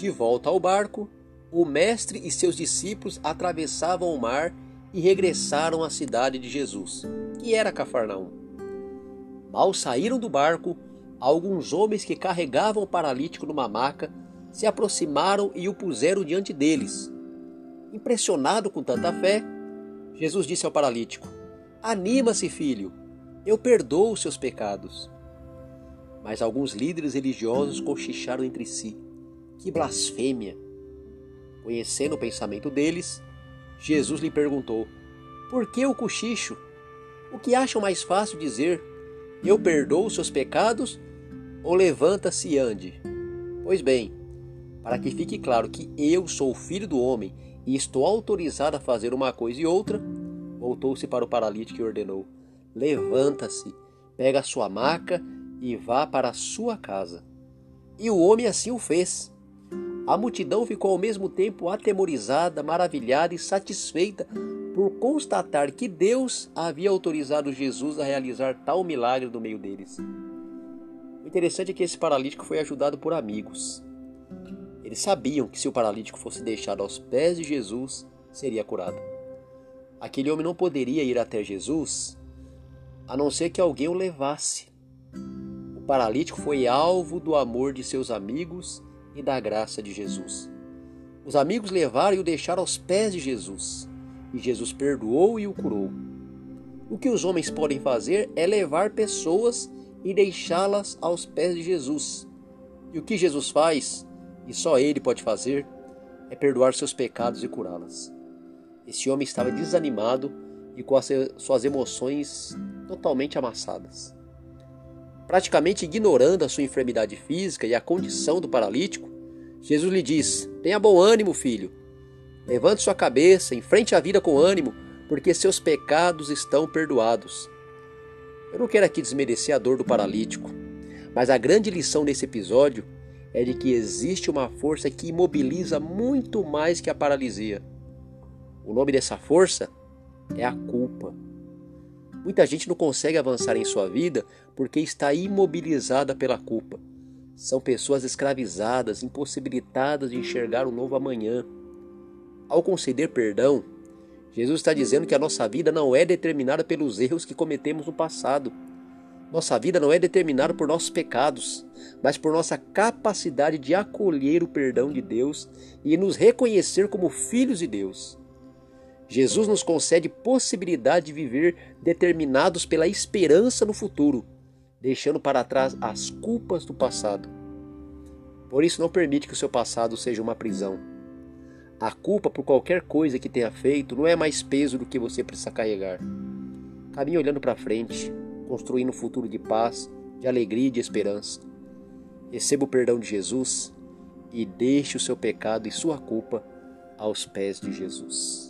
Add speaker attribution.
Speaker 1: De volta ao barco, o mestre e seus discípulos atravessavam o mar e regressaram à cidade de Jesus, que era Cafarnaum. Mal saíram do barco, alguns homens que carregavam o paralítico numa maca se aproximaram e o puseram diante deles. Impressionado com tanta fé, Jesus disse ao paralítico: Anima-se, filho, eu perdoo os seus pecados. Mas alguns líderes religiosos cochicharam entre si: Que blasfêmia! Conhecendo o pensamento deles, Jesus lhe perguntou: Por que o cochicho? O que acham mais fácil dizer: Eu perdoo os seus pecados ou levanta-se e ande? Pois bem, para que fique claro que eu sou o filho do homem e estou autorizado a fazer uma coisa e outra, voltou-se para o paralítico e ordenou: Levanta-se, pega a sua maca e vá para a sua casa. E o homem assim o fez. A multidão ficou ao mesmo tempo atemorizada, maravilhada e satisfeita por constatar que Deus havia autorizado Jesus a realizar tal milagre no meio deles. O interessante é que esse paralítico foi ajudado por amigos. Eles sabiam que se o paralítico fosse deixado aos pés de Jesus, seria curado. Aquele homem não poderia ir até Jesus a não ser que alguém o levasse. O paralítico foi alvo do amor de seus amigos e da graça de Jesus. Os amigos levaram e o deixaram aos pés de Jesus, e Jesus perdoou e o curou. O que os homens podem fazer é levar pessoas e deixá-las aos pés de Jesus. E o que Jesus faz, e só Ele pode fazer, é perdoar seus pecados e curá-las. Esse homem estava desanimado e com as suas emoções totalmente amassadas. Praticamente ignorando a sua enfermidade física e a condição do paralítico, Jesus lhe diz: Tenha bom ânimo, filho. Levante sua cabeça, enfrente a vida com ânimo, porque seus pecados estão perdoados. Eu não quero aqui desmerecer a dor do paralítico, mas a grande lição desse episódio é de que existe uma força que imobiliza muito mais que a paralisia. O nome dessa força é a culpa. Muita gente não consegue avançar em sua vida porque está imobilizada pela culpa. São pessoas escravizadas, impossibilitadas de enxergar um novo amanhã. Ao conceder perdão, Jesus está dizendo que a nossa vida não é determinada pelos erros que cometemos no passado. Nossa vida não é determinada por nossos pecados, mas por nossa capacidade de acolher o perdão de Deus e nos reconhecer como filhos de Deus. Jesus nos concede possibilidade de viver determinados pela esperança no futuro, deixando para trás as culpas do passado. Por isso, não permite que o seu passado seja uma prisão. A culpa por qualquer coisa que tenha feito não é mais peso do que você precisa carregar. Caminhe olhando para frente, construindo um futuro de paz, de alegria e de esperança. Receba o perdão de Jesus e deixe o seu pecado e sua culpa aos pés de Jesus.